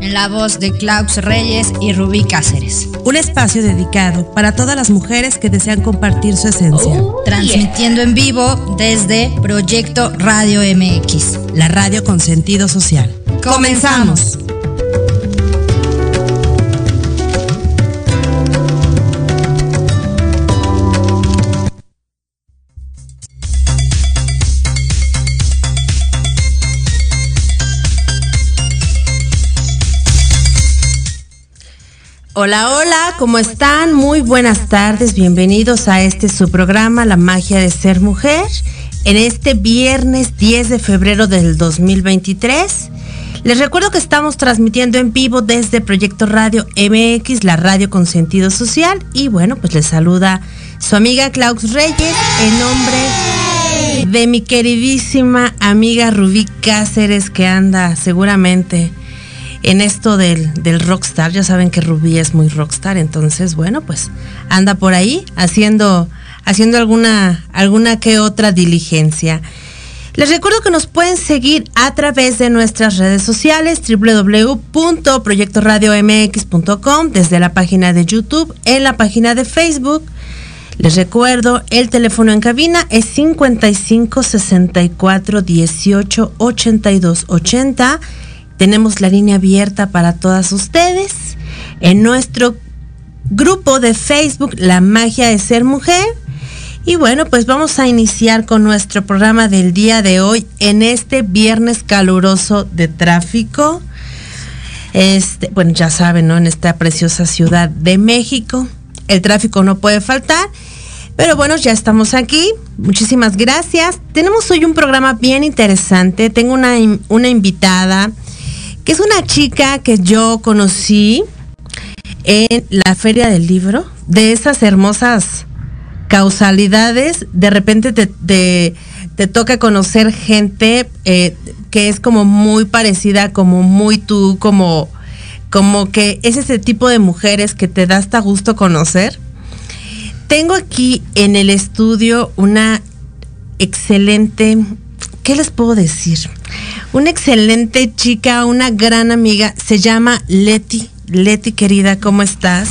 en la voz de Klaus Reyes y Rubí Cáceres. Un espacio dedicado para todas las mujeres que desean compartir su esencia. Oh, Transmitiendo en vivo desde Proyecto Radio MX. La radio con sentido social. Comenzamos. Hola, hola, ¿cómo están? Muy buenas tardes, bienvenidos a este su programa La magia de ser mujer. En este viernes 10 de febrero del 2023. Les recuerdo que estamos transmitiendo en vivo desde Proyecto Radio MX, la radio con sentido social. Y bueno, pues les saluda su amiga Klaus Reyes en nombre de mi queridísima amiga Rubí Cáceres que anda seguramente en esto del, del rockstar. Ya saben que Rubí es muy rockstar, entonces, bueno, pues anda por ahí haciendo, haciendo alguna, alguna que otra diligencia. Les recuerdo que nos pueden seguir a través de nuestras redes sociales www.proyectoradiomx.com desde la página de YouTube, en la página de Facebook. Les recuerdo, el teléfono en cabina es 55 64 18 82 80. Tenemos la línea abierta para todas ustedes. En nuestro grupo de Facebook, La Magia de Ser Mujer. Y bueno, pues vamos a iniciar con nuestro programa del día de hoy en este viernes caluroso de tráfico. Este, bueno, ya saben, ¿no? En esta preciosa ciudad de México. El tráfico no puede faltar. Pero bueno, ya estamos aquí. Muchísimas gracias. Tenemos hoy un programa bien interesante. Tengo una, una invitada que es una chica que yo conocí en la feria del libro, de esas hermosas causalidades, de repente te, te, toca conocer gente eh, que es como muy parecida, como muy tú, como, como que es ese tipo de mujeres que te da hasta gusto conocer. Tengo aquí en el estudio una excelente, ¿qué les puedo decir? Una excelente chica, una gran amiga, se llama Leti. Leti, querida, ¿cómo estás?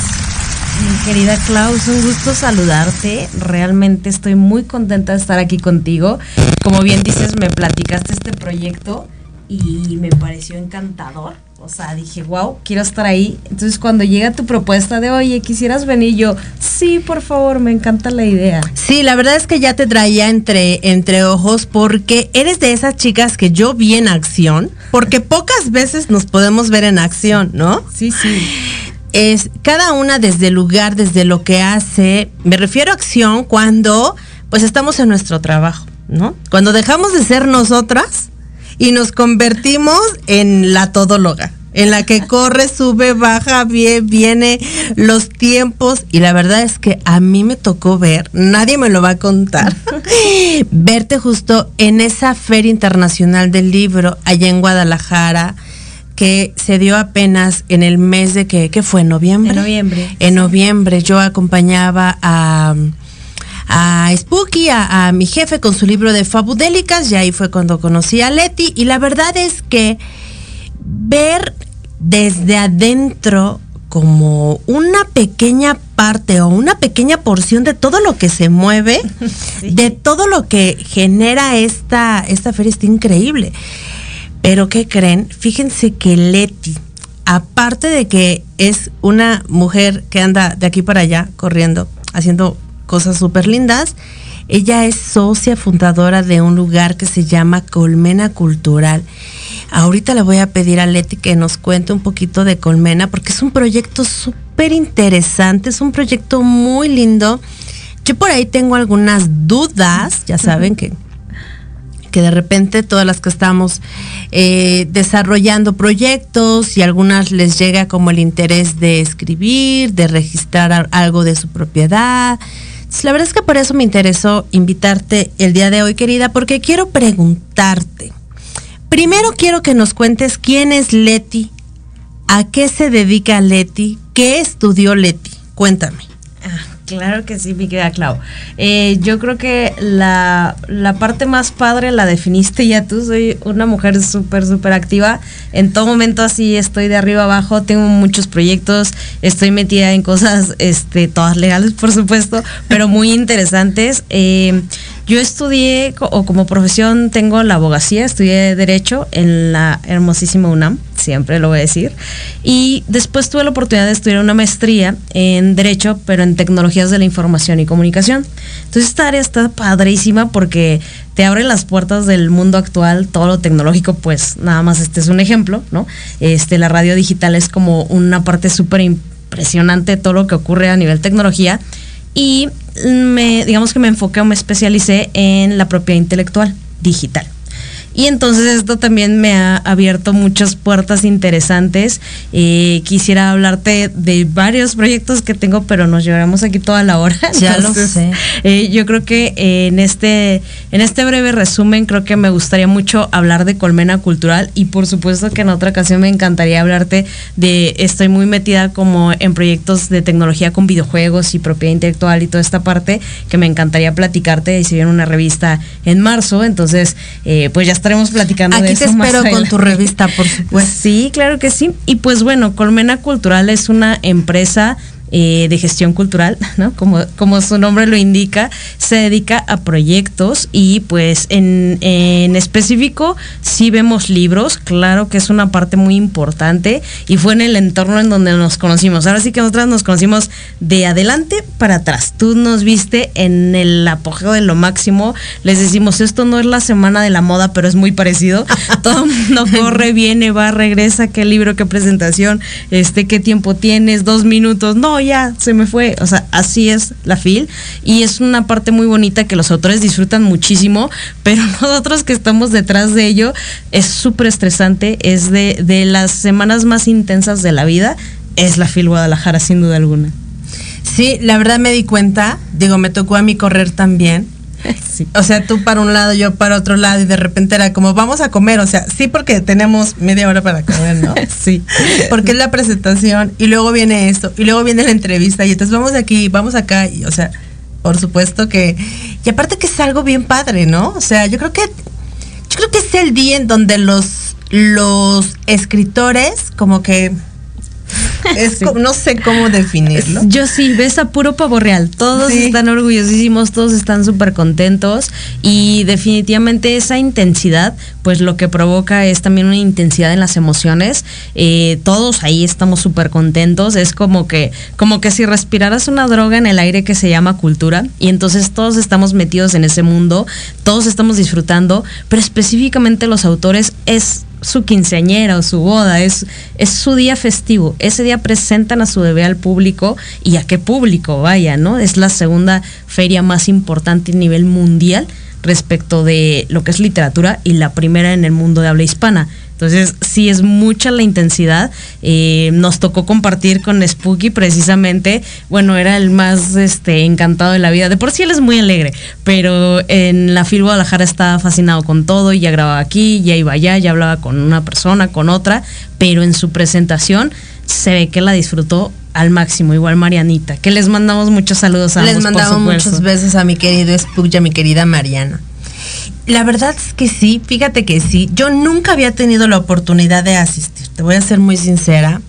Mi querida Klaus, un gusto saludarte. Realmente estoy muy contenta de estar aquí contigo. Como bien dices, me platicaste este proyecto y me pareció encantador. O sea, dije, wow, quiero estar ahí. Entonces, cuando llega tu propuesta de, oye, quisieras venir, yo, sí, por favor, me encanta la idea. Sí, la verdad es que ya te traía entre, entre ojos porque eres de esas chicas que yo vi en acción, porque pocas veces nos podemos ver en acción, ¿no? Sí, sí. Es cada una desde el lugar, desde lo que hace. Me refiero a acción cuando, pues, estamos en nuestro trabajo, ¿no? Cuando dejamos de ser nosotras y nos convertimos en la todóloga, en la que corre, sube, baja, viene los tiempos y la verdad es que a mí me tocó ver, nadie me lo va a contar, verte justo en esa Feria Internacional del Libro allá en Guadalajara que se dio apenas en el mes de que, ¿qué fue? ¿Noviembre? En noviembre. En noviembre yo acompañaba a a Spooky, a, mi jefe con su libro de Fabudélicas, y ahí fue cuando conocí a Leti, y la verdad es que ver desde adentro como una pequeña parte o una pequeña porción de todo lo que se mueve, de todo lo que genera esta, esta feria, está increíble. Pero ¿qué creen? Fíjense que Leti, aparte de que es una mujer que anda de aquí para allá corriendo, haciendo cosas súper lindas. Ella es socia fundadora de un lugar que se llama Colmena Cultural. Ahorita le voy a pedir a Leti que nos cuente un poquito de Colmena porque es un proyecto súper interesante, es un proyecto muy lindo. Yo por ahí tengo algunas dudas, ya saben que que de repente todas las que estamos eh, desarrollando proyectos y algunas les llega como el interés de escribir, de registrar algo de su propiedad, la verdad es que por eso me interesó invitarte el día de hoy, querida, porque quiero preguntarte. Primero quiero que nos cuentes quién es Leti, a qué se dedica Leti, qué estudió Leti. Cuéntame. Ah, Claro que sí, mi querida Clau. Eh, yo creo que la, la, parte más padre la definiste ya tú. Soy una mujer súper, súper activa. En todo momento así estoy de arriba abajo. Tengo muchos proyectos. Estoy metida en cosas, este, todas legales, por supuesto, pero muy interesantes. Eh, yo estudié, o como profesión tengo la abogacía, estudié Derecho en la hermosísima UNAM, siempre lo voy a decir. Y después tuve la oportunidad de estudiar una maestría en Derecho, pero en Tecnologías de la Información y Comunicación. Entonces esta área está padrísima porque te abre las puertas del mundo actual, todo lo tecnológico, pues nada más este es un ejemplo, ¿no? Este, la radio digital es como una parte súper impresionante de todo lo que ocurre a nivel tecnología y me, digamos que me enfoqué o me especialicé en la propiedad intelectual digital. Y entonces esto también me ha abierto muchas puertas interesantes. Eh, quisiera hablarte de varios proyectos que tengo, pero nos llevaremos aquí toda la hora. Ya lo sé. Eh, yo creo que eh, en este, en este breve resumen, creo que me gustaría mucho hablar de Colmena Cultural y por supuesto que en otra ocasión me encantaría hablarte de, estoy muy metida como en proyectos de tecnología con videojuegos y propiedad intelectual y toda esta parte que me encantaría platicarte y se viene una revista en marzo, entonces eh, pues ya estaremos platicando Aquí de te eso. más espero con adelante. tu revista, por supuesto. Sí, claro que sí. Y pues bueno, Colmena Cultural es una empresa eh, de gestión cultural, ¿no? Como, como su nombre lo indica, se dedica a proyectos y pues en, en específico sí vemos libros, claro que es una parte muy importante y fue en el entorno en donde nos conocimos. Ahora sí que nosotras nos conocimos de adelante para atrás. Tú nos viste en el apogeo de lo máximo. Les decimos, esto no es la semana de la moda, pero es muy parecido. Todo el mundo corre, viene, va, regresa, qué libro, qué presentación, este, qué tiempo tienes, dos minutos. Ya, se me fue. O sea, así es la FIL. Y es una parte muy bonita que los autores disfrutan muchísimo, pero nosotros que estamos detrás de ello, es súper estresante, es de, de las semanas más intensas de la vida, es la FIL Guadalajara, sin duda alguna. Sí, la verdad me di cuenta, digo, me tocó a mí correr también. Sí. O sea, tú para un lado, yo para otro lado, y de repente era como, vamos a comer. O sea, sí, porque tenemos media hora para comer, ¿no? Sí. Porque es la presentación, y luego viene esto, y luego viene la entrevista, y entonces vamos aquí, vamos acá, y o sea, por supuesto que. Y aparte que es algo bien padre, ¿no? O sea, yo creo que. Yo creo que es el día en donde los, los escritores, como que. Es Sí. como- no sé cómo definirlo. Yo sí, ves a puro pavo real. Todos Sí. están orgullosísimos, todos están súper contentos y definitivamente esa intensidad, pues lo que provoca es también una intensidad en las emociones. Eh, todos ahí estamos súper contentos. Es como que, como que si respiraras una droga en el aire que se llama cultura y entonces todos estamos metidos en ese mundo, todos estamos disfrutando, pero específicamente los autores es su quinceañera o su boda, es, es su día festivo. Ese día presentan a su bebé al público y a qué público, vaya, ¿no? Es la segunda feria más importante a nivel mundial respecto de lo que es literatura y la primera en el mundo de habla hispana. Entonces, sí es mucha la intensidad. Eh, nos tocó compartir con Spooky precisamente. Bueno, era el más este, encantado de la vida. De por sí él es muy alegre, pero en la FIL Guadalajara estaba fascinado con todo y ya grababa aquí, ya iba allá, ya hablaba con una persona, con otra, pero en su presentación se ve que la disfrutó al máximo, igual Marianita, que les mandamos muchos saludos a Les ambos, mandamos muchos besos a mi querido Spook y a mi querida Mariana. La verdad es que sí, fíjate que sí. Yo nunca había tenido la oportunidad de asistir, te voy a ser muy sincera.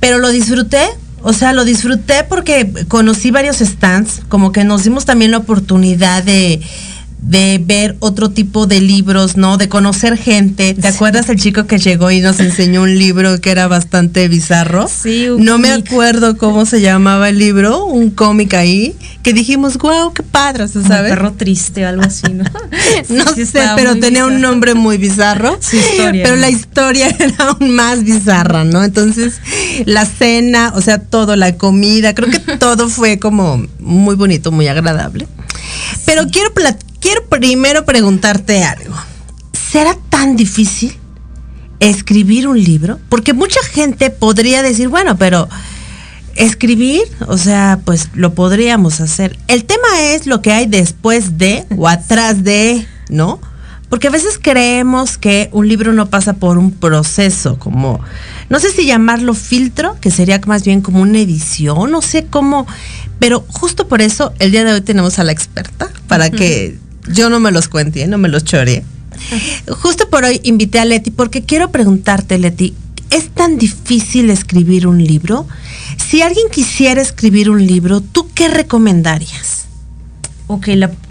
Pero lo disfruté, o sea, lo disfruté porque conocí varios stands, como que nos dimos también la oportunidad de, de ver otro tipo de libros, ¿no? De conocer gente. ¿Te acuerdas el chico que llegó y nos enseñó un libro que era bastante bizarro? Sí, un No me acuerdo cómo se llamaba el libro, un cómic ahí, que dijimos, wow, qué padre, sea, Como ¿sabes? perro triste o algo así, ¿no? No Sí, sé, pero tenía un nombre muy bizarro. Su historia, Pero ¿no? la historia era aún más bizarra, ¿no? Entonces, la cena, o sea, todo, la comida, creo que todo fue como muy bonito, muy agradable. Pero quiero, plat- quiero primero preguntarte algo. ¿Será tan difícil escribir un libro? Porque mucha gente podría decir, bueno, pero escribir, o sea, pues lo podríamos hacer. El tema es lo que hay después de o atrás de, ¿no? Porque a veces creemos que un libro no pasa por un proceso, como, no sé si llamarlo filtro, que sería más bien como una edición, no sé cómo, pero justo por eso el día de hoy tenemos a la experta, para que yo no me los cuente, no me los chore. Justo por hoy invité a Leti porque quiero preguntarte, Leti, ¿es tan difícil escribir un libro? Si alguien quisiera escribir un libro, ¿tú qué recomendarías? Ok,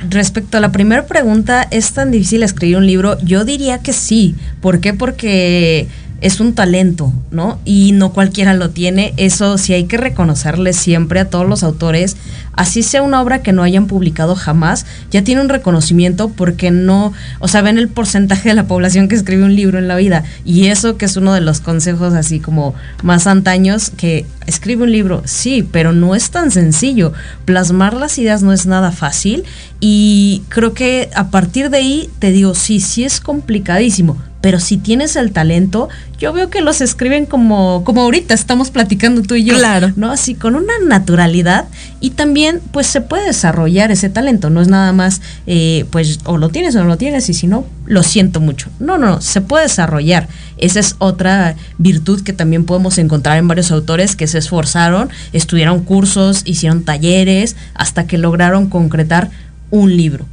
respecto a la primera pregunta, ¿es tan difícil escribir un libro? Yo diría que sí. ¿Por qué? Porque es un talento, ¿no? Y no cualquiera lo tiene. Eso sí hay que reconocerle siempre a todos los autores, así sea una obra que no hayan publicado jamás, ya tiene un reconocimiento porque no, o sea, ven el porcentaje de la población que escribe un libro en la vida. Y eso que es uno de los consejos así como más antaños, que escribe un libro, sí, pero no es tan sencillo. Plasmar las ideas no es nada fácil y creo que a partir de ahí te digo, sí, sí es complicadísimo, pero si tienes el talento, yo veo que los escriben como, como ahorita estamos platicando tú y yo. Claro. ¿No? Así con una naturalidad y también pues se puede desarrollar ese talento, no es nada más eh, pues o lo tienes o no lo tienes y si no, lo siento mucho. No, no, no, se puede desarrollar. Esa es otra virtud que también podemos encontrar en varios autores que se esforzaron, estudiaron cursos, hicieron talleres, hasta que lograron concretar un libro.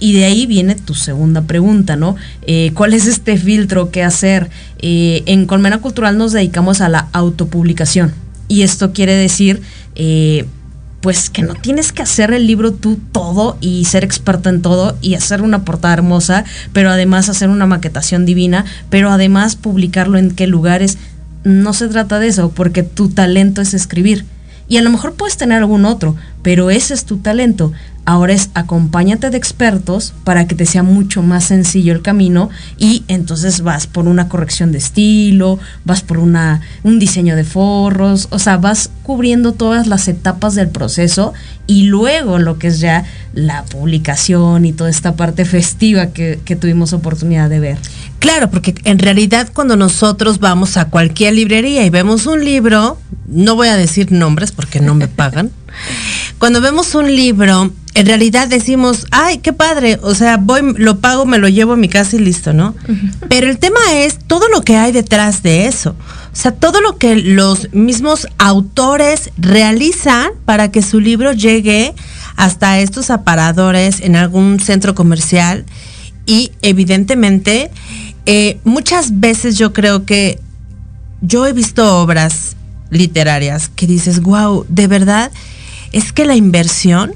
Y de ahí viene tu segunda pregunta, ¿no? Eh, ¿Cuál es este filtro que hacer? Eh, en Colmena Cultural nos dedicamos a la autopublicación. Y esto quiere decir, eh, pues que no tienes que hacer el libro tú todo y ser experto en todo y hacer una portada hermosa, pero además hacer una maquetación divina, pero además publicarlo en qué lugares. No se trata de eso, porque tu talento es escribir. Y a lo mejor puedes tener algún otro, pero ese es tu talento. Ahora es acompáñate de expertos para que te sea mucho más sencillo el camino y entonces vas por una corrección de estilo, vas por una, un diseño de forros, o sea, vas cubriendo todas las etapas del proceso y luego lo que es ya la publicación y toda esta parte festiva que, que tuvimos oportunidad de ver. Claro, porque en realidad cuando nosotros vamos a cualquier librería y vemos un libro, no voy a decir nombres porque no me pagan, cuando vemos un libro, en realidad decimos, ay, qué padre, o sea, voy, lo pago, me lo llevo a mi casa y listo, ¿no? Pero el tema es todo lo que hay detrás de eso. O sea, todo lo que los mismos autores realizan para que su libro llegue hasta estos aparadores en algún centro comercial y evidentemente eh, muchas veces yo creo que yo he visto obras literarias que dices, wow, de verdad, es que la inversión,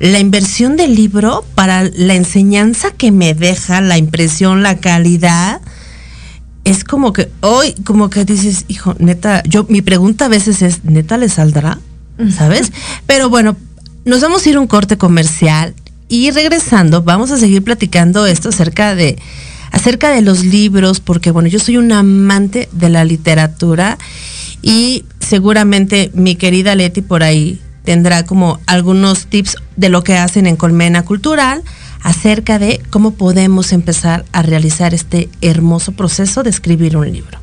la inversión del libro para la enseñanza que me deja, la impresión, la calidad, es como que hoy, como que dices, hijo, neta, yo, mi pregunta a veces es, ¿neta le saldrá? ¿Sabes? Pero bueno, nos vamos a ir a un corte comercial y regresando vamos a seguir platicando esto acerca de acerca de los libros porque bueno yo soy un amante de la literatura y seguramente mi querida Leti por ahí tendrá como algunos tips de lo que hacen en Colmena Cultural acerca de cómo podemos empezar a realizar este hermoso proceso de escribir un libro.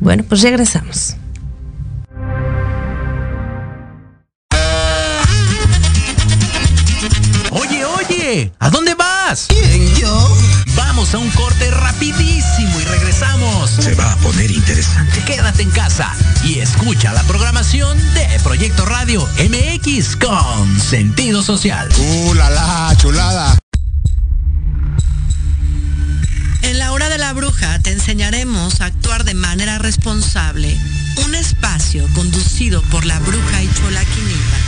Bueno, pues regresamos. Oye, oye, ¿a dónde vas? A un corte rapidísimo y regresamos. Se va a poner interesante. Quédate en casa y escucha la programación de Proyecto Radio MX con sentido social. ¡Uh, la, la chulada! En la hora de la bruja te enseñaremos a actuar de manera responsable. Un espacio conducido por la bruja y chola Quinita.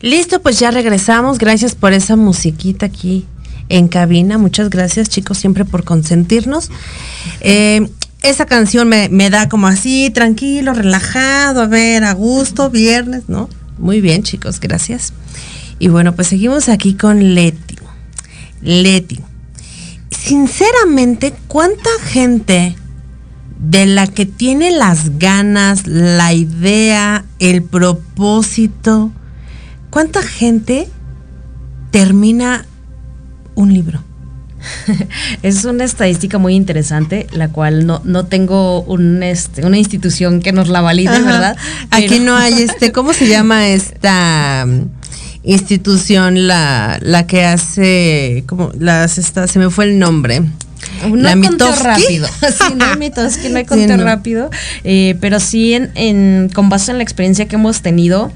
Listo, pues ya regresamos. Gracias por esa musiquita aquí en cabina. Muchas gracias, chicos, siempre por consentirnos. Eh, esa canción me, me, da como así, tranquilo, relajado, a ver, a gusto, viernes, ¿no? Muy bien, chicos, gracias. Y bueno, pues seguimos aquí con Leti. Leti. Sinceramente, ¿cuánta gente de la que tiene las ganas, la idea, el propósito, cuánta gente termina un libro? es una estadística muy interesante, la cual no, no tengo un, este, una institución que nos la valide, Ajá. ¿verdad? Aquí no hay este, ¿cómo se llama esta um, institución la, la que hace, como las esta, se me fue el nombre? No la conteo rápido. sí, no hay Mitowski, no hay conteo sí, no. rápido. Eh, pero sí, en, en, con base en la experiencia que hemos tenido,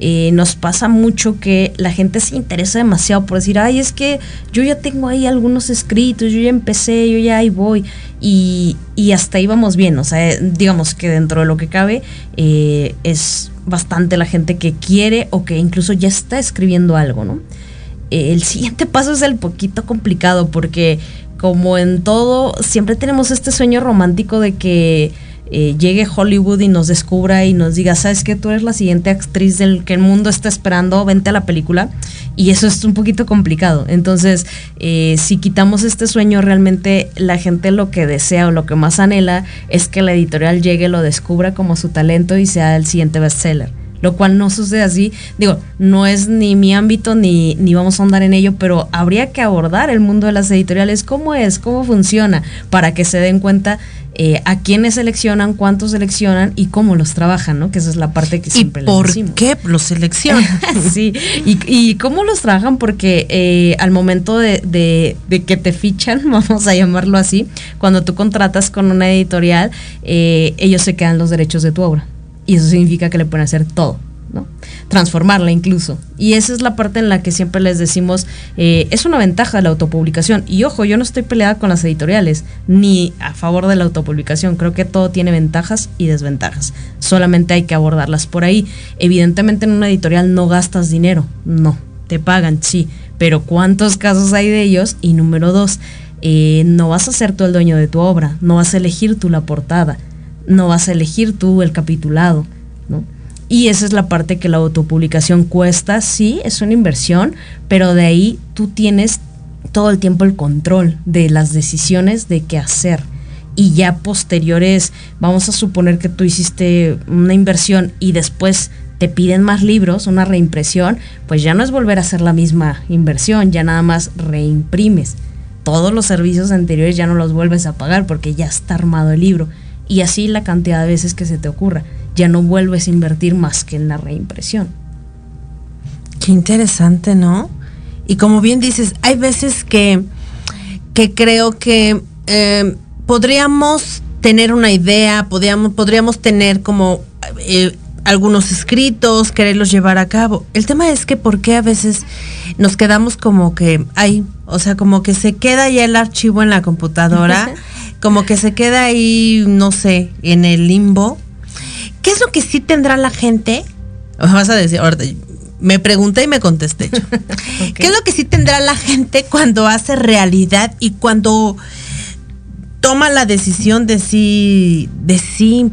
eh, nos pasa mucho que la gente se interesa demasiado por decir, ay, es que yo ya tengo ahí algunos escritos, yo ya empecé, yo ya ahí voy. Y, y hasta ahí vamos bien, o sea, digamos que dentro de lo que cabe eh, es bastante la gente que quiere o que incluso ya está escribiendo algo, ¿no? Eh, el siguiente paso es el poquito complicado porque como en todo, siempre tenemos este sueño romántico de que eh, llegue Hollywood y nos descubra y nos diga, sabes que tú eres la siguiente actriz del que el mundo está esperando, vente a la película. Y eso es un poquito complicado. Entonces, eh, si quitamos este sueño, realmente la gente lo que desea o lo que más anhela es que la editorial llegue, lo descubra como su talento y sea el siguiente bestseller lo cual no sucede así. Digo, no es ni mi ámbito ni, ni vamos a andar en ello, pero habría que abordar el mundo de las editoriales, cómo es, cómo funciona, para que se den cuenta eh, a quiénes seleccionan, cuántos seleccionan y cómo los trabajan, ¿no? Que esa es la parte que siempre ¿Y por les decimos. qué los seleccionan? sí, y, y, cómo los trabajan, porque eh, al momento de, de, de, que te fichan, vamos a llamarlo así, cuando tú contratas con una editorial, eh, ellos se quedan los derechos de tu obra y eso significa que le pueden hacer todo, ¿no? Transformarla incluso. Y esa es la parte en la que siempre les decimos, eh, es una ventaja de la autopublicación. Y ojo, yo no estoy peleada con las editoriales, ni a favor de la autopublicación. Creo que todo tiene ventajas y desventajas. Solamente hay que abordarlas por ahí. Evidentemente en una editorial no gastas dinero, no. Te pagan, sí. Pero ¿cuántos casos hay de ellos? Y número dos, eh, no vas a ser tú el dueño de tu obra, no vas a elegir tú la portada no vas a elegir tú el capitulado, ¿no? Y esa es la parte que la autopublicación cuesta, sí, es una inversión, pero de ahí tú tienes todo el tiempo el control de las decisiones de qué hacer. Y ya posteriores, vamos a suponer que tú hiciste una inversión y después te piden más libros, una reimpresión, pues ya no es volver a hacer la misma inversión, ya nada más reimprimes. Todos los servicios anteriores ya no los vuelves a pagar porque ya está armado el libro y así la cantidad de veces que se te ocurra. Ya no vuelves a invertir más que en la reimpresión. Qué interesante, ¿no? Y como bien dices, hay veces que, que creo que eh, podríamos tener una idea, podríamos, podríamos tener como eh, algunos escritos, quererlos llevar a cabo. El tema es que por qué a veces nos quedamos como que, ay, o sea, como que se queda ya el archivo en la computadora como que se queda ahí, no sé, en el limbo. ¿Qué es lo que sí tendrá la gente? Vas a decir, ahorita, me pregunté y me contesté. okay. ¿Qué es lo que sí tendrá la gente cuando hace realidad y cuando toma la decisión de sí, de sí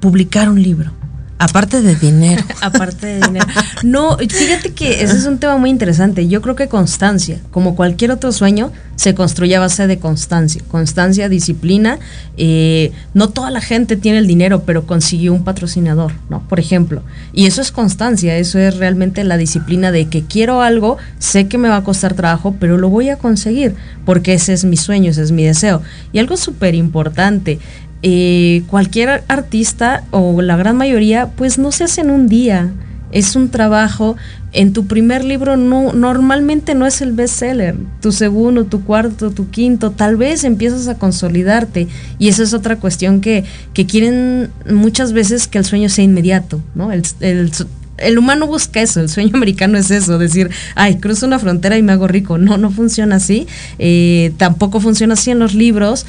publicar un libro? Aparte de dinero. Aparte de dinero. No, fíjate que ese es un tema muy interesante. Yo creo que constancia, como cualquier otro sueño, se construye a base de constancia. Constancia, disciplina. Eh, no toda la gente tiene el dinero, pero consiguió un patrocinador, ¿no? Por ejemplo. Y eso es constancia, eso es realmente la disciplina de que quiero algo, sé que me va a costar trabajo, pero lo voy a conseguir, porque ese es mi sueño, ese es mi deseo. Y algo súper importante, eh, cualquier artista o la gran mayoría, pues no se hace en un día. Es un trabajo. En tu primer libro no, normalmente no es el bestseller. Tu segundo, tu cuarto, tu quinto, tal vez empiezas a consolidarte. Y esa es otra cuestión que, quieren muchas veces que el sueño sea inmediato, ¿no? El, el humano busca eso, el sueño americano es eso, decir, ay, cruzo una frontera y me hago rico. No, no funciona así. Eh, tampoco funciona así en los libros.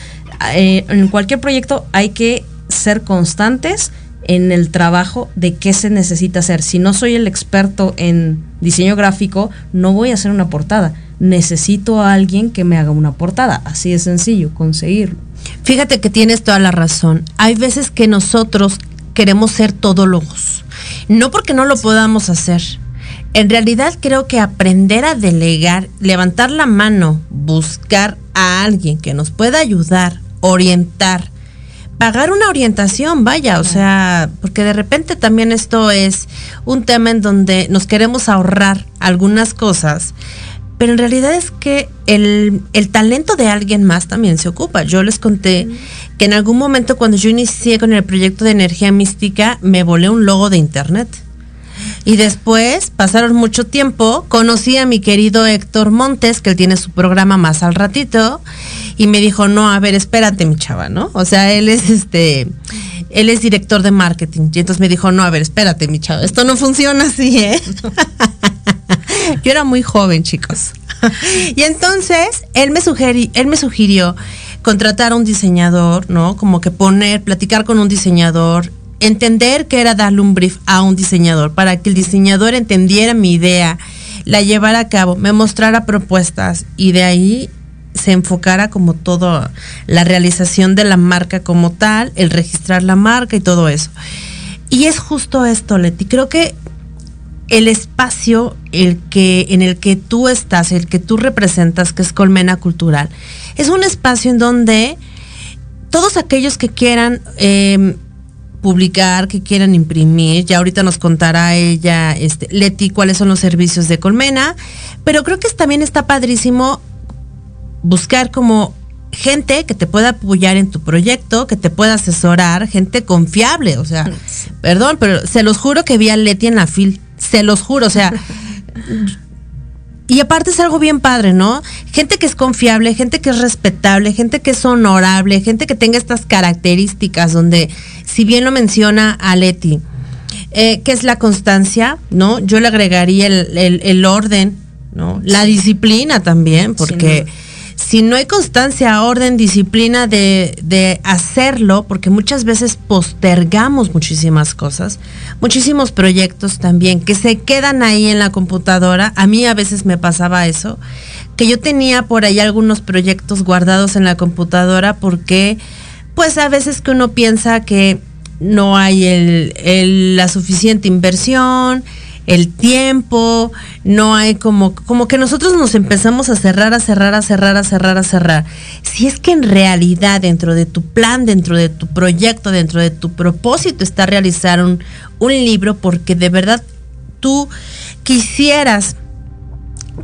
Eh, en cualquier proyecto hay que ser constantes en el trabajo de qué se necesita hacer. Si no soy el experto en diseño gráfico, no voy a hacer una portada. Necesito a alguien que me haga una portada. Así de sencillo, conseguirlo. Fíjate que tienes toda la razón. Hay veces que nosotros queremos ser todólogos. No porque no lo podamos hacer. En realidad creo que aprender a delegar, levantar la mano, buscar a alguien que nos pueda ayudar, orientar, pagar una orientación, vaya, o sea, porque de repente también esto es un tema en donde nos queremos ahorrar algunas cosas, pero en realidad es que el, talento de alguien más también se ocupa. Yo les conté que en algún momento cuando yo inicié con el proyecto de energía mística, me volé un logo de internet. Y después, pasaron mucho tiempo, conocí a mi querido Héctor Montes, que él tiene su programa más al ratito, y me dijo, no, a ver, espérate, mi chava, ¿no? O sea, él es este, él es director de marketing. Y entonces me dijo, no, a ver, espérate, mi chava, esto no funciona así, ¿eh? Yo era muy joven, chicos. y entonces, él me, sugirió, él me sugirió contratar a un diseñador, ¿no? Como que poner, platicar con un diseñador, entender que era darle un brief a un diseñador para que el diseñador entendiera mi idea, la llevara a cabo, me mostrara propuestas y de ahí se enfocara como todo la realización de la marca como tal, el registrar la marca y todo eso. Y es justo esto, Leti. Creo que el espacio el que, en el que tú estás, el que tú representas, que es Colmena Cultural, es un espacio en donde todos aquellos que quieran eh, publicar, que quieran imprimir. Ya ahorita nos contará ella, este, Leti, cuáles son los servicios de Colmena. Pero creo que también está padrísimo buscar como gente que te pueda apoyar en tu proyecto, que te pueda asesorar, gente confiable. O sea, perdón, pero se los juro que vi a Leti en la fil. Se los juro, o sea. Y aparte es algo bien padre, ¿no? Gente que es confiable, gente que es respetable, gente que es honorable, gente que tenga estas características donde, si bien lo menciona a Leti, eh, que es la constancia, ¿no? Yo le agregaría el, orden, ¿no? La disciplina también, porque si no hay constancia, orden, disciplina de, hacerlo, porque muchas veces postergamos muchísimas cosas, muchísimos proyectos también que se quedan ahí en la computadora. A mí a veces me pasaba eso, que yo tenía por ahí algunos proyectos guardados en la computadora porque pues a veces que uno piensa que no hay el, la suficiente inversión, el tiempo, no hay como, como que nosotros nos empezamos a cerrar, a cerrar, a cerrar, a cerrar, a cerrar. Si es que en realidad dentro de tu plan, dentro de tu proyecto, dentro de tu propósito está realizar un, libro porque de verdad tú quisieras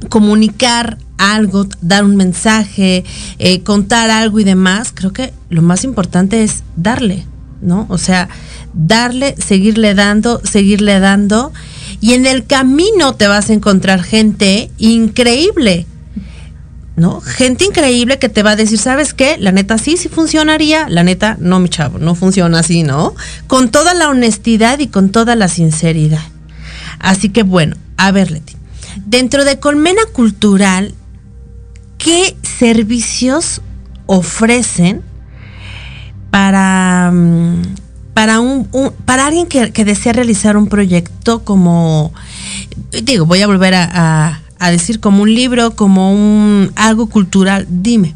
comunicar algo, dar un mensaje, eh, contar algo y demás, creo que lo más importante es darle, ¿no? O sea, darle, seguirle dando, seguirle dando y en el camino te vas a encontrar gente increíble. ¿No? Gente increíble que te va a decir, ¿sabes qué? La neta sí, sí funcionaría. La neta, no, mi chavo, no funciona así, ¿no? Con toda la honestidad y con toda la sinceridad. Así que bueno, a ver, Leti. Dentro de Colmena Cultural, ¿qué servicios ofrecen para mm, para un, para alguien que, desea realizar un proyecto como digo voy a volver a, decir como un libro como un algo cultural dime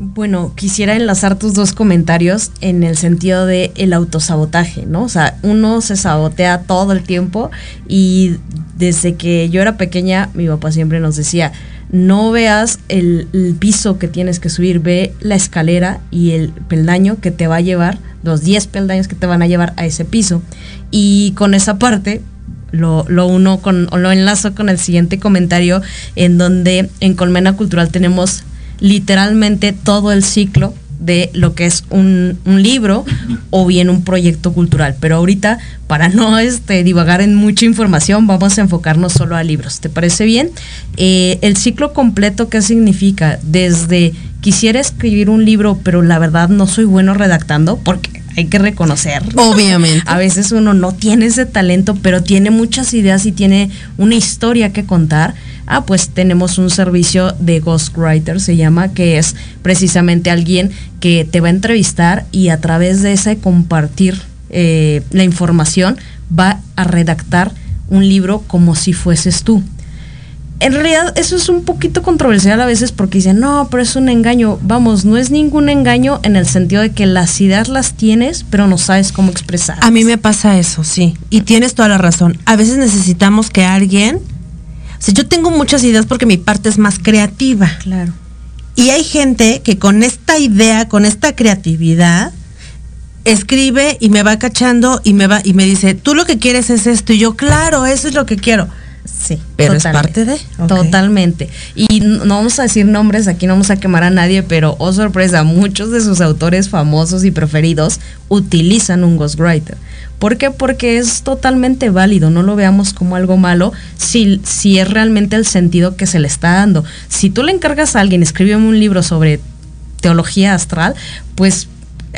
Bueno, quisiera enlazar tus dos comentarios en el sentido de el autosabotaje, ¿no? O sea, uno se sabotea todo el tiempo y desde que yo era pequeña, mi papá siempre nos decía, no veas el piso que tienes que subir, ve la escalera y el peldaño que te va a llevar, los 10 peldaños que te van a llevar a ese piso. Y con esa parte, lo, lo uno con, lo enlazo con el siguiente comentario, en donde en Colmena Cultural tenemos literalmente todo el ciclo de lo que es un, un libro o bien un proyecto cultural. Pero ahorita, para no este, divagar en mucha información, vamos a enfocarnos solo a libros. ¿Te parece bien? Eh, el ciclo completo, ¿qué significa? Desde quisiera escribir un libro, pero la verdad no soy bueno redactando, porque hay que reconocer. Obviamente. A veces uno no tiene ese talento, pero tiene muchas ideas y tiene una historia que contar. Ah, pues tenemos un servicio de ghostwriter, se llama, que es precisamente alguien que te va a entrevistar y a través de ese compartir eh, la información va a redactar un libro como si fueses tú. En realidad eso es un poquito controversial a veces porque dicen, no, pero es un engaño. Vamos, no es ningún engaño en el sentido de que las ideas las tienes, pero no sabes cómo expresar. A mí me pasa eso, sí. Y tienes toda la razón. A veces necesitamos que alguien... O sea, yo tengo muchas ideas porque mi parte es más creativa. Claro. Y hay gente que con esta idea, con esta creatividad, escribe y me va cachando y me va y me dice, tú lo que quieres es esto. Y yo, claro, eso es lo que quiero. Sí, Pero es parte de. Totalmente. Y no no vamos a decir nombres, aquí no vamos a quemar a nadie, pero oh sorpresa, muchos de sus autores famosos y preferidos utilizan un ghostwriter. ¿Por qué? Porque es totalmente válido, no lo veamos como algo malo si, si es realmente el sentido que se le está dando. Si tú le encargas a alguien, escríbeme un libro sobre teología astral, pues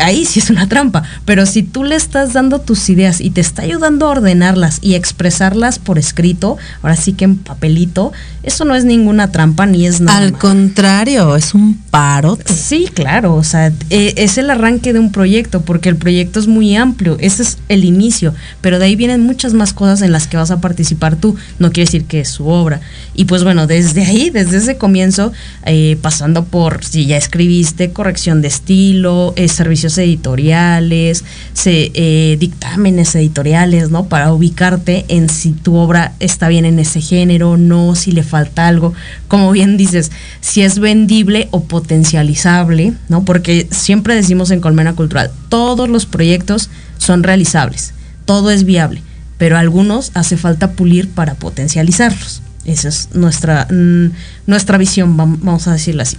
ahí sí es una trampa. Pero si tú le estás dando tus ideas y te está ayudando a ordenarlas y expresarlas por escrito, ahora sí que en papelito, eso no es ninguna trampa ni es nada. Al contrario, es un parote. Sí, claro, o sea, eh, es el arranque de un proyecto, porque el proyecto es muy amplio, ese es el inicio, pero de ahí vienen muchas más cosas en las que vas a participar tú, no quiere decir que es su obra. Y pues bueno, desde ahí, desde ese comienzo, eh, pasando por si ya escribiste, corrección de estilo, eh, servicios editoriales, se, eh, dictámenes editoriales, ¿no? Para ubicarte en si tu obra está bien en ese género, no, si le falta algo, como bien dices, si es vendible o potencializable, ¿no? Porque siempre decimos en Colmena Cultural, todos los proyectos son realizables, todo es viable, pero algunos hace falta pulir para potencializarlos. Esa es nuestra, mm, nuestra visión, vam- vamos a decirlo así.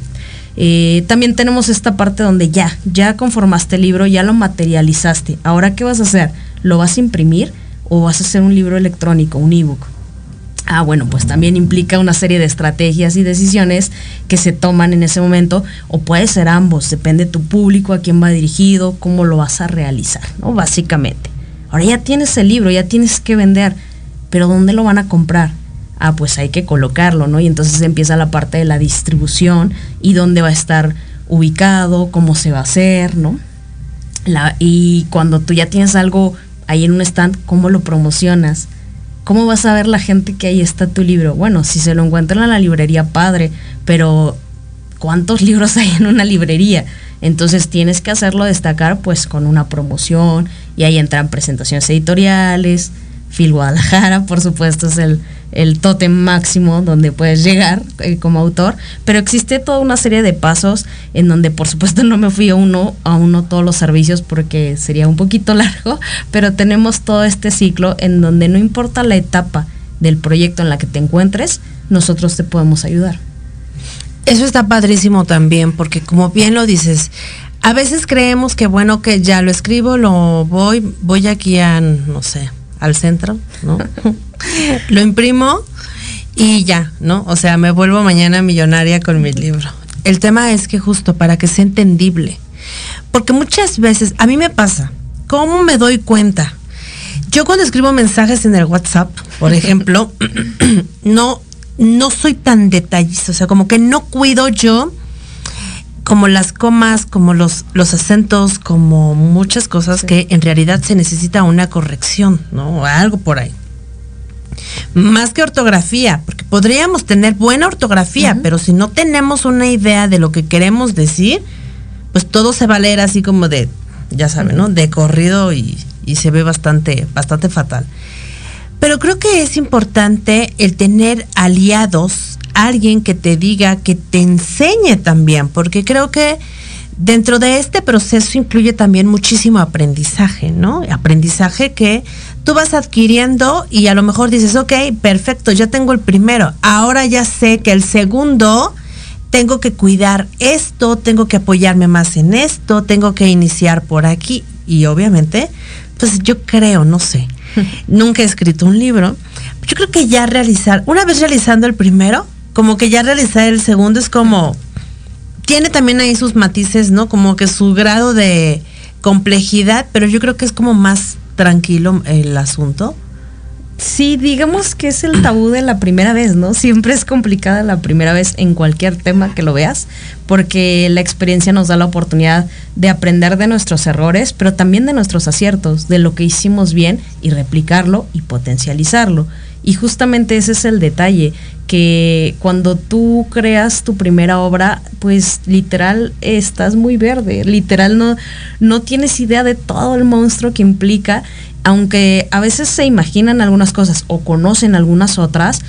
Eh, también tenemos esta parte donde ya, ya conformaste el libro, ya lo materializaste. Ahora, ¿qué vas a hacer? ¿Lo vas a imprimir o vas a hacer un libro electrónico, un ebook? Ah, bueno, pues también implica una serie de estrategias y decisiones que se toman en ese momento, o puede ser ambos, depende de tu público, a quién va dirigido, cómo lo vas a realizar, ¿no? Básicamente. Ahora ya tienes el libro, ya tienes que vender, pero ¿dónde lo van a comprar? Ah, pues hay que colocarlo, ¿no? Y entonces empieza la parte de la distribución y dónde va a estar ubicado, cómo se va a hacer, ¿no? La- y cuando tú ya tienes algo ahí en un stand, ¿cómo lo promocionas? ¿Cómo vas a ver la gente que ahí está tu libro? Bueno, si se lo encuentran en la librería, padre, pero ¿cuántos libros hay en una librería? Entonces tienes que hacerlo destacar pues con una promoción y ahí entran presentaciones editoriales, Phil Guadalajara, por supuesto, es el, el tótem máximo donde puedes llegar eh, como autor, pero existe toda una serie de pasos en donde por supuesto no me fui a uno a uno todos los servicios porque sería un poquito largo, pero tenemos todo este ciclo en donde no importa la etapa del proyecto en la que te encuentres, nosotros te podemos ayudar. Eso está padrísimo también, porque como bien lo dices, a veces creemos que bueno que ya lo escribo, lo voy, voy aquí a, no sé, al centro, ¿no? lo imprimo y ya, ¿no? O sea, me vuelvo mañana millonaria con mi libro. El tema es que justo para que sea entendible, porque muchas veces, a mí me pasa, ¿cómo me doy cuenta? Yo cuando escribo mensajes en el WhatsApp, por ejemplo, no, no soy tan detallista, o sea, como que no cuido yo como las comas, como los, los acentos, como muchas cosas que en realidad se necesita una corrección, ¿no? O algo por ahí. Más que ortografía, porque podríamos tener buena ortografía, pero si no tenemos una idea de lo que queremos decir, pues todo se va a leer así como de, ya saben, ¿no? De corrido y, y se ve bastante, bastante fatal. Pero creo que es importante el tener aliados, alguien que te diga, que te enseñe también, porque creo que dentro de este proceso incluye también muchísimo aprendizaje, ¿no? Aprendizaje que tú vas adquiriendo y a lo mejor dices, ok, perfecto, ya tengo el primero, ahora ya sé que el segundo tengo que cuidar esto, tengo que apoyarme más en esto, tengo que iniciar por aquí y obviamente, pues yo creo, no sé, nunca he escrito un libro, yo creo que ya realizar, una vez realizando el primero, como que ya realizar el segundo es como, tiene también ahí sus matices, ¿no? Como que su grado de complejidad, pero yo creo que es como más tranquilo el asunto. Sí, digamos que es el tabú de la primera vez, ¿no? Siempre es complicada la primera vez en cualquier tema que lo veas, porque la experiencia nos da la oportunidad de aprender de nuestros errores, pero también de nuestros aciertos, de lo que hicimos bien y replicarlo y potencializarlo. Y justamente ese es el detalle, que cuando tú creas tu primera obra, pues literal estás muy verde, literal no, no tienes idea de todo el monstruo que implica aunque a veces se imaginan algunas cosas o conocen algunas otras,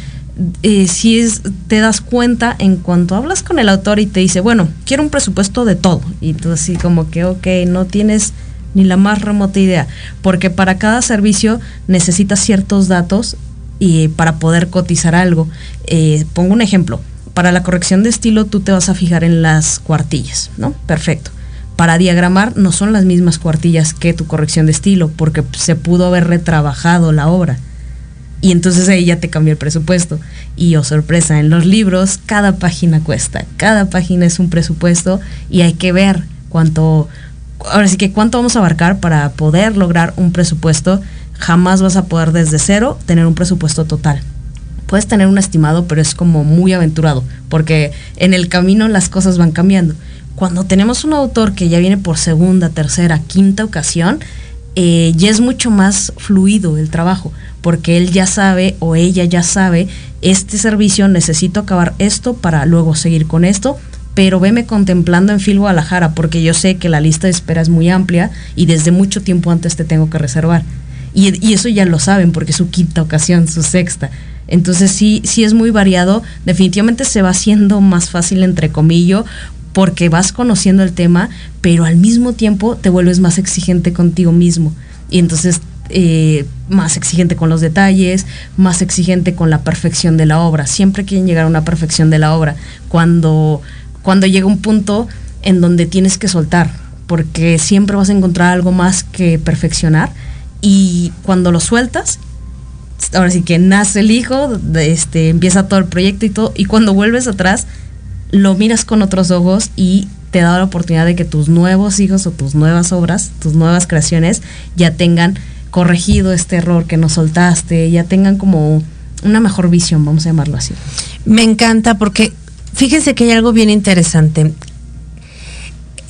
eh, si es, te das cuenta en cuanto hablas con el autor y te dice, bueno, quiero un presupuesto de todo. Y tú así como que, ok, no tienes ni la más remota idea, porque para cada servicio necesitas ciertos datos y para poder cotizar algo. Eh, pongo un ejemplo, para la corrección de estilo tú te vas a fijar en las cuartillas, ¿no? Perfecto para diagramar no son las mismas cuartillas que tu corrección de estilo, porque se pudo haber retrabajado la obra. Y entonces ahí ya te cambió el presupuesto. Y oh sorpresa, en los libros cada página cuesta, cada página es un presupuesto y hay que ver cuánto, ahora sí que cuánto vamos a abarcar para poder lograr un presupuesto. Jamás vas a poder desde cero tener un presupuesto total. Puedes tener un estimado, pero es como muy aventurado, porque en el camino las cosas van cambiando cuando tenemos un autor que ya viene por segunda, tercera, quinta ocasión, eh, ya es mucho más fluido el trabajo, porque él ya sabe o ella ya sabe, este servicio necesito acabar esto para luego seguir con esto, pero veme contemplando en Fil Guadalajara, porque yo sé que la lista de espera es muy amplia y desde mucho tiempo antes te tengo que reservar. Y, eso ya lo saben, porque es su quinta ocasión, su sexta. Entonces sí, sí es muy variado. Definitivamente se va haciendo más fácil, entre comillas, porque vas conociendo el tema, pero al mismo tiempo te vuelves más exigente contigo mismo. Y entonces eh, más exigente con los detalles, más exigente con la perfección de la obra. Siempre quieren llegar a una perfección de la obra. Cuando, cuando llega un punto en donde tienes que soltar, porque siempre vas a encontrar algo más que perfeccionar. Y cuando lo sueltas, ahora sí que nace el hijo, este, empieza todo el proyecto y todo, y cuando vuelves atrás, lo miras con otros ojos y te da la oportunidad de que tus nuevos hijos o tus nuevas obras, tus nuevas creaciones ya tengan corregido este error que nos soltaste, ya tengan como una mejor visión, vamos a llamarlo así. Me encanta porque fíjense que hay algo bien interesante.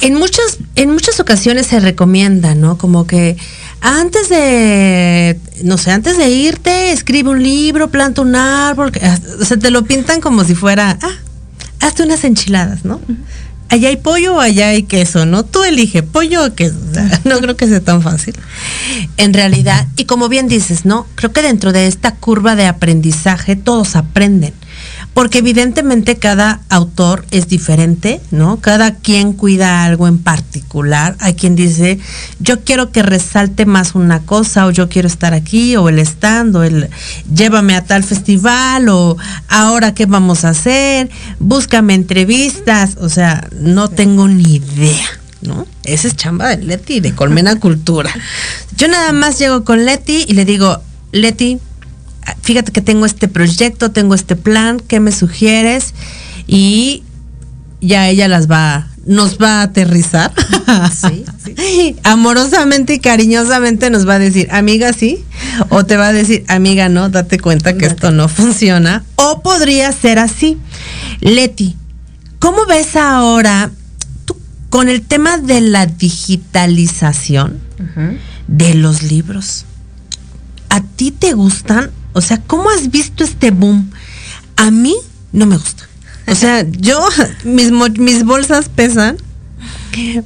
En muchas, en muchas ocasiones se recomienda, ¿no? Como que antes de, no sé, antes de irte, escribe un libro, planta un árbol, o sea, te lo pintan como si fuera, ah, hazte unas enchiladas, ¿no? Allá hay pollo o allá hay queso, ¿no? Tú elige pollo o queso. no creo que sea tan fácil. En realidad, y como bien dices, ¿no? Creo que dentro de esta curva de aprendizaje todos aprenden porque evidentemente cada autor es diferente, ¿no? Cada quien cuida algo en particular. Hay quien dice, yo quiero que resalte más una cosa, o yo quiero estar aquí, o el stand, o el llévame a tal festival, o ahora qué vamos a hacer, búscame entrevistas, o sea, no tengo ni idea. ¿No? Esa es chamba de Leti, de Colmena Cultura. Yo nada más llego con Leti y le digo, Leti, fíjate que tengo este proyecto, tengo este plan, ¿qué me sugieres? Y ya ella las va, nos va a aterrizar. Sí, Amorosamente y cariñosamente nos va a decir, amiga, sí. O te va a decir, amiga, no, date cuenta que esto no funciona. O podría ser así. Leti, ¿cómo ves ahora tú, con el tema de la digitalización de los libros? ¿A ti te gustan O sea, ¿cómo has visto este boom? A mí no me gusta. O sea, yo, mis, mis bolsas pesan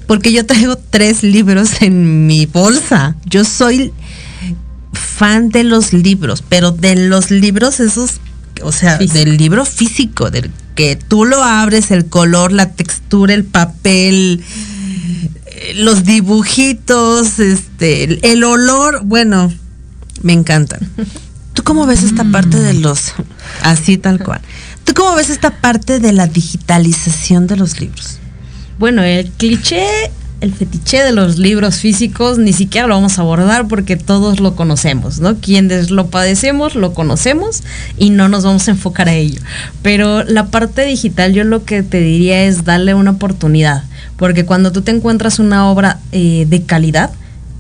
porque yo traigo tres libros en mi bolsa. Yo soy fan de los libros, pero de los libros esos, o sea, del libro físico, del que tú lo abres, el color, la textura, el papel, eh, los dibujitos, este, el olor, bueno, me encantan. ¿Tú cómo ves esta parte de los, así tal cual? ¿Tú cómo ves esta parte de la digitalización de los libros? Bueno, el cliché, el fetiche de los libros físicos ni siquiera lo vamos a abordar porque todos lo conocemos, ¿no? Quienes lo padecemos lo conocemos y no nos vamos a enfocar a ello. Pero la parte digital yo lo que te diría es darle una oportunidad, porque cuando tú te encuentras una obra eh, de calidad,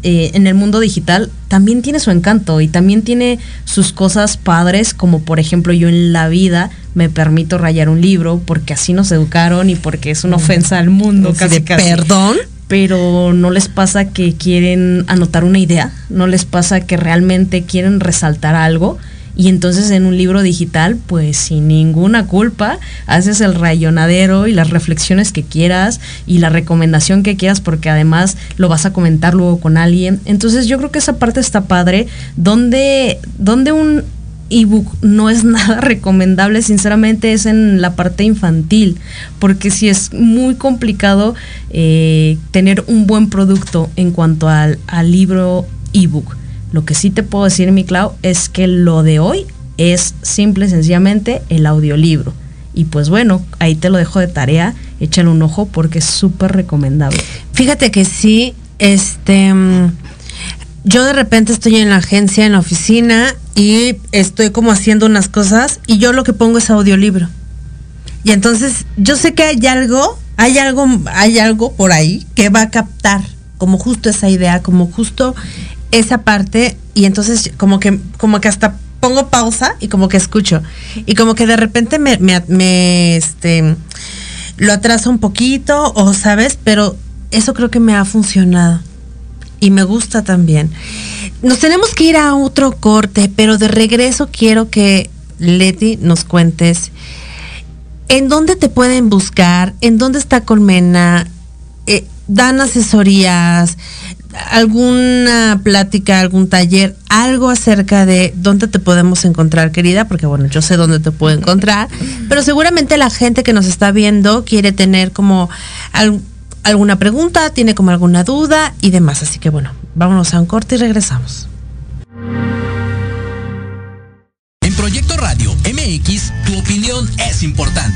eh, en el mundo digital también tiene su encanto y también tiene sus cosas padres, como por ejemplo yo en la vida me permito rayar un libro porque así nos educaron y porque es una mm. ofensa al mundo. Casi, perdón. Pero no les pasa que quieren anotar una idea, no les pasa que realmente quieren resaltar algo y entonces en un libro digital, pues sin ninguna culpa, haces el rayonadero y las reflexiones que quieras y la recomendación que quieras, porque además lo vas a comentar luego con alguien. Entonces yo creo que esa parte está padre, donde, donde un ebook no es nada recomendable, sinceramente, es en la parte infantil, porque si es muy complicado eh, tener un buen producto en cuanto al, al libro ebook. Lo que sí te puedo decir, mi Clau, es que lo de hoy es simple y sencillamente el audiolibro. Y pues bueno, ahí te lo dejo de tarea, échale un ojo porque es súper recomendable. Fíjate que sí, este, mm, yo de repente estoy en la agencia, en la oficina y estoy como haciendo unas cosas y yo lo que pongo es audiolibro. Y entonces yo sé que hay algo, hay algo, hay algo por ahí que va a captar como justo esa idea, como justo esa parte y entonces como que, como que hasta pongo pausa y como que escucho. Y como que de repente me, me, este, lo atraso un poquito o, ¿sabes? Pero eso creo que me ha funcionado. Y me gusta también. Nos tenemos que ir a otro corte, pero de regreso quiero que Leti nos cuentes en dónde te pueden buscar, en dónde está Colmena, eh, dan asesorías, alguna plática, algún taller, algo acerca de dónde te podemos encontrar, querida, porque bueno, yo sé dónde te puedo encontrar, pero seguramente la gente que nos está viendo quiere tener como alguna pregunta, tiene como alguna duda y demás. Así que bueno, vámonos a un corte y regresamos. Proyecto Radio MX, tu opinión es importante.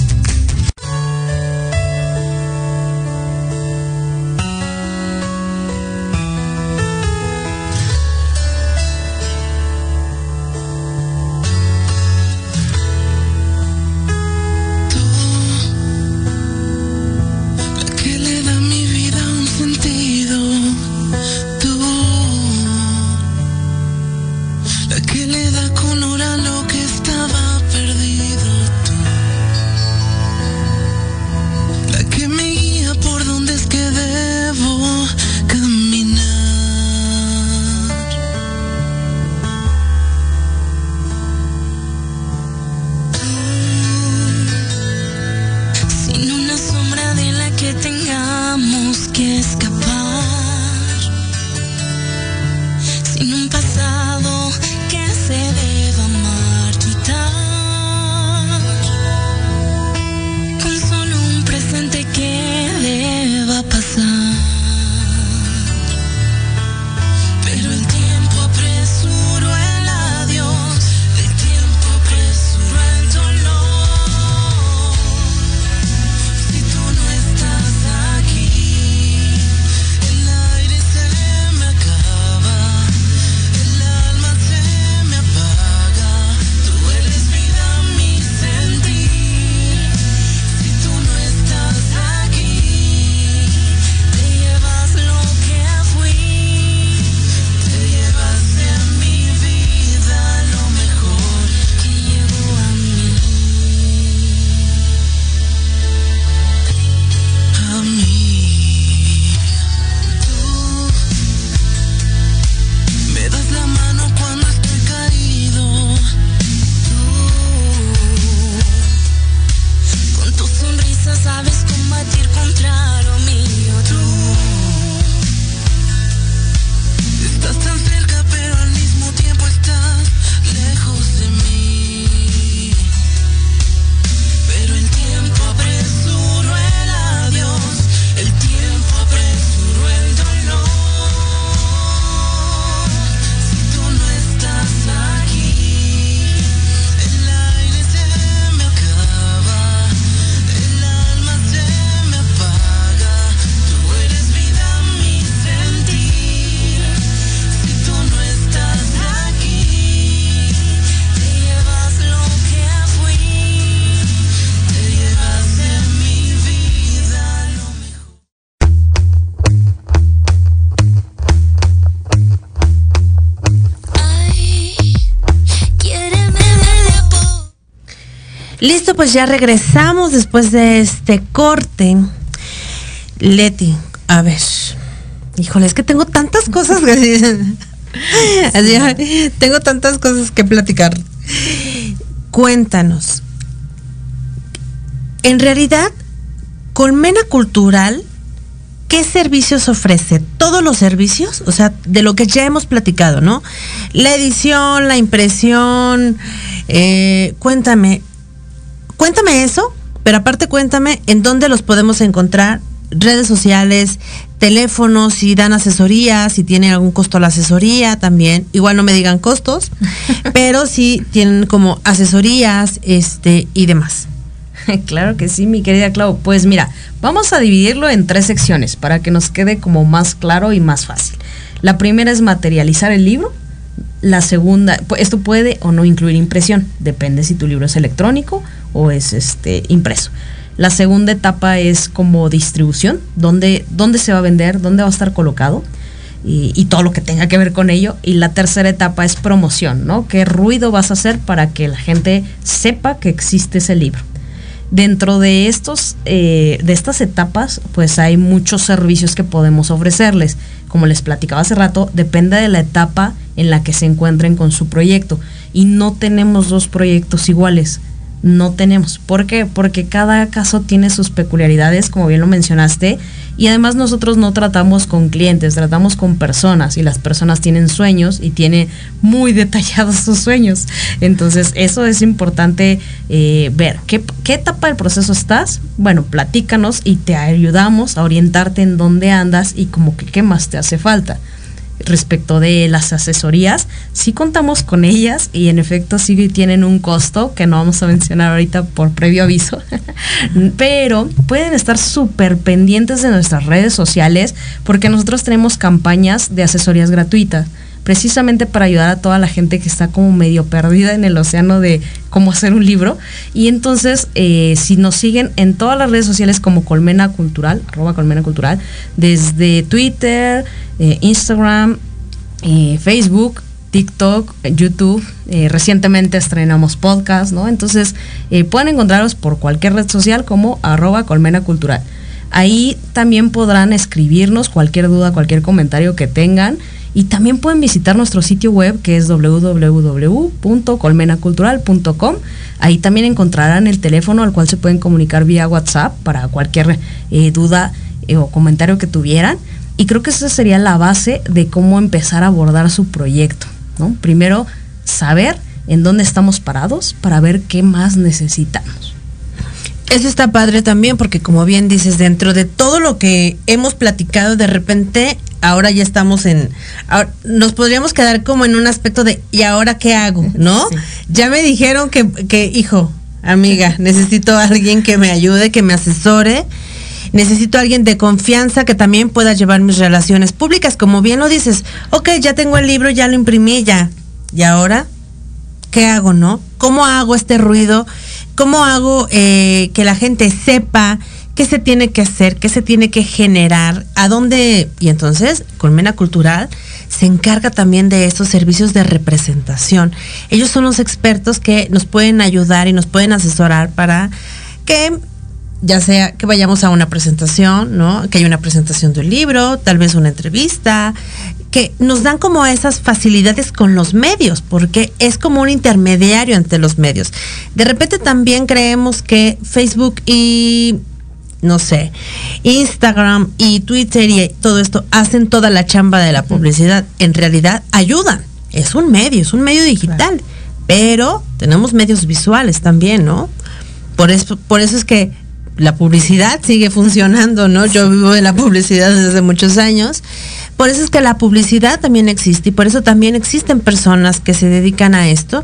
Listo, pues ya regresamos después de este corte. Leti, a ver. Híjole, es que tengo tantas cosas que Así, tengo tantas cosas que platicar. Cuéntanos. En realidad, Colmena Cultural, ¿qué servicios ofrece? ¿Todos los servicios? O sea, de lo que ya hemos platicado, ¿no? La edición, la impresión. Eh, cuéntame. Cuéntame eso, pero aparte cuéntame en dónde los podemos encontrar, redes sociales, teléfonos, si dan asesoría, si tiene algún costo la asesoría también. Igual no me digan costos, pero sí tienen como asesorías este, y demás. Claro que sí, mi querida Clau. Pues mira, vamos a dividirlo en tres secciones para que nos quede como más claro y más fácil. La primera es materializar el libro. La segunda, esto puede o no incluir impresión, depende si tu libro es electrónico o es este impreso. La segunda etapa es como distribución, dónde, dónde se va a vender, dónde va a estar colocado y, todo lo que tenga que ver con ello. Y la tercera etapa es promoción, ¿no? ¿Qué ruido vas a hacer para que la gente sepa que existe ese libro? Dentro de, estos, eh, de estas etapas, pues hay muchos servicios que podemos ofrecerles. Como les platicaba hace rato, depende de la etapa en la que se encuentren con su proyecto. Y no tenemos dos proyectos iguales no tenemos. ¿Por qué? Porque cada caso tiene sus peculiaridades, como bien lo mencionaste, y además nosotros no tratamos con clientes, tratamos con personas, y las personas tienen sueños y tienen muy detallados sus sueños. Entonces, eso es importante eh, ver. ¿Qué, ¿Qué etapa del proceso estás? Bueno, platícanos y te ayudamos a orientarte en dónde andas y como que qué más te hace falta respecto de las asesorías, sí contamos con ellas y en efecto sí tienen un costo que no vamos a mencionar ahorita por previo aviso, pero pueden estar súper pendientes de nuestras redes sociales porque nosotros tenemos campañas de asesorías gratuitas precisamente para ayudar a toda la gente que está como medio perdida en el océano de cómo hacer un libro. Y entonces, eh, si nos siguen en todas las redes sociales como Colmena Cultural, arroba Colmena Cultural, desde Twitter, eh, Instagram, eh, Facebook, TikTok, YouTube. recientemente estrenamos podcast, ¿no? Entonces, pueden encontrarlos por cualquier red social como arroba Colmena Cultural. Ahí también podrán escribirnos cualquier duda, cualquier comentario que tengan. Y también pueden visitar nuestro sitio web que es www.colmenacultural.com. Ahí también encontrarán el teléfono al cual se pueden comunicar vía WhatsApp para cualquier eh, duda eh, o comentario que tuvieran. Y creo que esa sería la base de cómo empezar a abordar su proyecto. ¿no? Primero, saber en dónde estamos parados para ver qué más necesitamos. Eso está padre también porque como bien dices, dentro de todo lo que hemos platicado, de repente ahora ya estamos en, nos podríamos quedar como en un aspecto de, ¿y ahora qué hago? ¿No? Ya me dijeron que, que, hijo, amiga, necesito a alguien que me ayude, que me asesore. Necesito a alguien de confianza que también pueda llevar mis relaciones públicas. Como bien lo dices, ok, ya tengo el libro, ya lo imprimí, ya. ¿Y ahora? ¿Qué hago, no? ¿Cómo hago este ruido? ¿Cómo hago eh, que la gente sepa qué se tiene que hacer, qué se tiene que generar, a dónde? Y entonces, Colmena Cultural se encarga también de estos servicios de representación. Ellos son los expertos que nos pueden ayudar y nos pueden asesorar para que ya sea que vayamos a una presentación, ¿no? Que haya una presentación de un libro, tal vez una entrevista, que nos dan como esas facilidades con los medios, porque es como un intermediario entre los medios. De repente también creemos que Facebook y, no sé, Instagram y Twitter y todo esto hacen toda la chamba de la publicidad. En realidad ayudan. Es un medio, es un medio digital. Pero tenemos medios visuales también, ¿no? Por eso, por eso es que la publicidad sigue funcionando, ¿no? Yo vivo de la publicidad desde muchos años. Por eso es que la publicidad también existe y por eso también existen personas que se dedican a esto.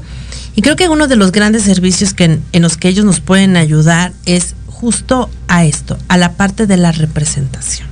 Y creo que uno de los grandes servicios que, en los que ellos nos pueden ayudar es justo a esto, a la parte de la representación.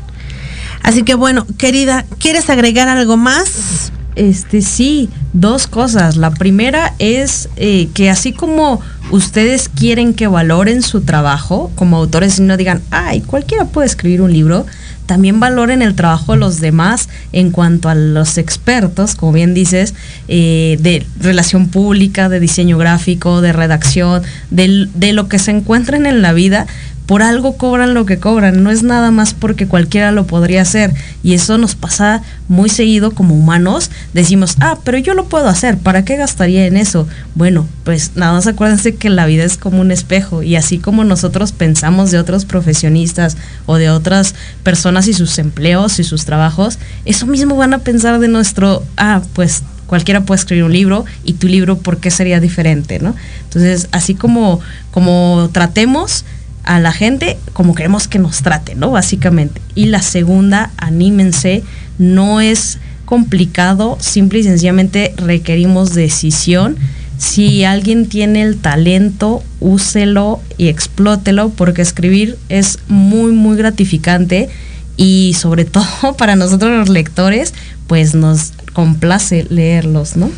Así que bueno, querida, ¿quieres agregar algo más? Este sí, dos cosas. La primera es eh, que así como ustedes quieren que valoren su trabajo como autores y no digan, ay, cualquiera puede escribir un libro, también valoren el trabajo de los demás en cuanto a los expertos, como bien dices, eh, de relación pública, de diseño gráfico, de redacción, de, de lo que se encuentren en la vida, por algo cobran lo que cobran, no es nada más porque cualquiera lo podría hacer. Y eso nos pasa muy seguido como humanos. Decimos, ah, pero yo lo puedo hacer, ¿para qué gastaría en eso? Bueno, pues nada más acuérdense que la vida es como un espejo y así como nosotros pensamos de otros profesionistas o de otras personas y sus empleos y sus trabajos, eso mismo van a pensar de nuestro, ah, pues cualquiera puede escribir un libro y tu libro, ¿por qué sería diferente? ¿no? Entonces, así como, como tratemos a la gente como queremos que nos trate, ¿no? Básicamente. Y la segunda, anímense, no es complicado, simple y sencillamente requerimos decisión. Si alguien tiene el talento, úselo y explótelo, porque escribir es muy, muy gratificante y sobre todo para nosotros los lectores, pues nos complace leerlos, ¿no?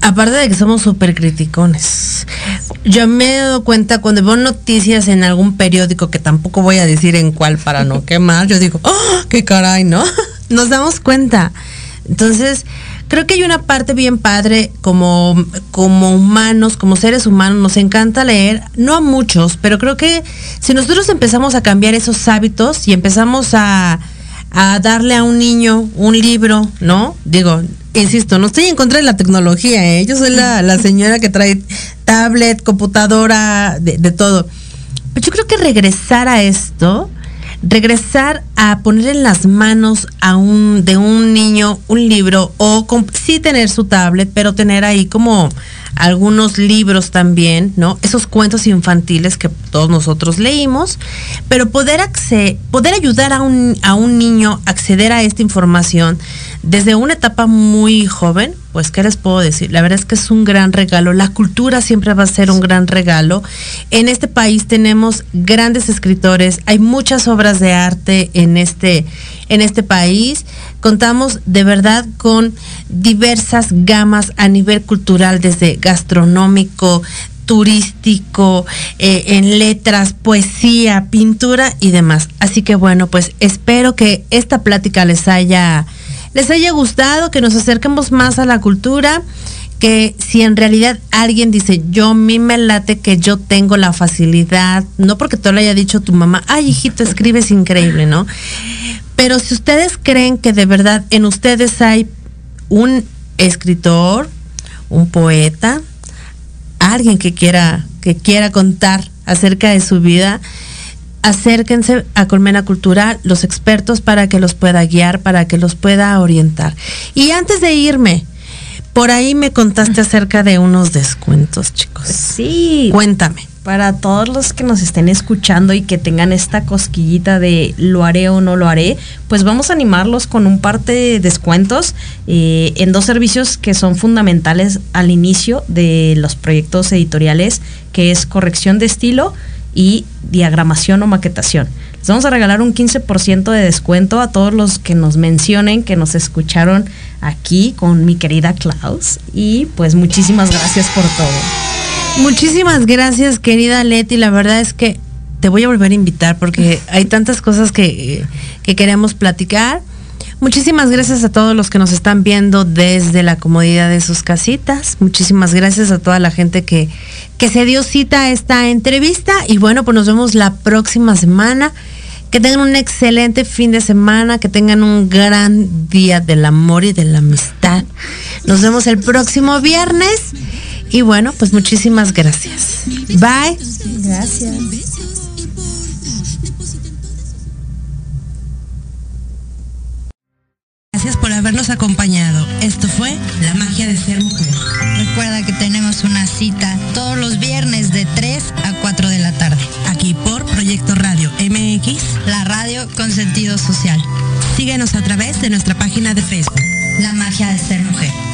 Aparte de que somos súper criticones. Yo me he dado cuenta cuando veo noticias en algún periódico, que tampoco voy a decir en cuál para no quemar, yo digo, ¡oh, qué caray, ¿no? Nos damos cuenta. Entonces, creo que hay una parte bien padre como, como humanos, como seres humanos, nos encanta leer, no a muchos, pero creo que si nosotros empezamos a cambiar esos hábitos y empezamos a, a darle a un niño un libro, ¿no? Digo, insisto, no estoy en contra de la tecnología, ¿eh? yo soy la, señora que trae tablet, computadora, de, de, todo. Yo creo que regresar a esto, regresar a poner en las manos a un, de un niño un libro, o sí tener su tablet, pero tener ahí como algunos libros también, ¿no? Esos cuentos infantiles que todos nosotros leímos, pero poder, poder ayudar a un, a un niño a acceder a esta información desde una etapa muy joven, pues, ¿qué les puedo decir? La verdad es que es un gran regalo. La cultura siempre va a ser un gran regalo. En este país tenemos grandes escritores, hay muchas obras de arte en este, en este país. Contamos de verdad con diversas gamas a nivel cultural, desde gastronómico, turístico, eh, en letras, poesía, pintura y demás. Así que bueno, pues espero que esta plática les haya les haya gustado, que nos acerquemos más a la cultura, que si en realidad alguien dice, yo a mí me late que yo tengo la facilidad, no porque te lo haya dicho tu mamá, ay hijito, escribes increíble, ¿no? Pero si ustedes creen que de verdad en ustedes hay un escritor, un poeta, alguien que quiera, que quiera contar acerca de su vida, acérquense a Colmena Cultural, los expertos, para que los pueda guiar, para que los pueda orientar. Y antes de irme, por ahí me contaste acerca de unos descuentos, chicos. Sí. Cuéntame. Para todos los que nos estén escuchando y que tengan esta cosquillita de lo haré o no lo haré, pues vamos a animarlos con un par de descuentos eh, en dos servicios que son fundamentales al inicio de los proyectos editoriales, que es corrección de estilo y diagramación o maquetación. Les vamos a regalar un 15% de descuento a todos los que nos mencionen, que nos escucharon aquí con mi querida Klaus. Y pues muchísimas gracias por todo. Muchísimas gracias, querida Leti. La verdad es que te voy a volver a invitar porque hay tantas cosas que, que queremos platicar. Muchísimas gracias a todos los que nos están viendo desde la comodidad de sus casitas. Muchísimas gracias a toda la gente que, que se dio cita a esta entrevista. Y bueno, pues nos vemos la próxima semana. Que tengan un excelente fin de semana, que tengan un gran día del amor y de la amistad. Nos vemos el próximo viernes. Y bueno, pues muchísimas gracias. Bye. Gracias. Gracias por habernos acompañado. Esto fue La magia de ser mujer. Recuerda que tenemos una cita todos los viernes de 3 a 4 de la tarde. Proyecto Radio MX, la radio con sentido social. Síguenos a través de nuestra página de Facebook. La magia de ser mujer.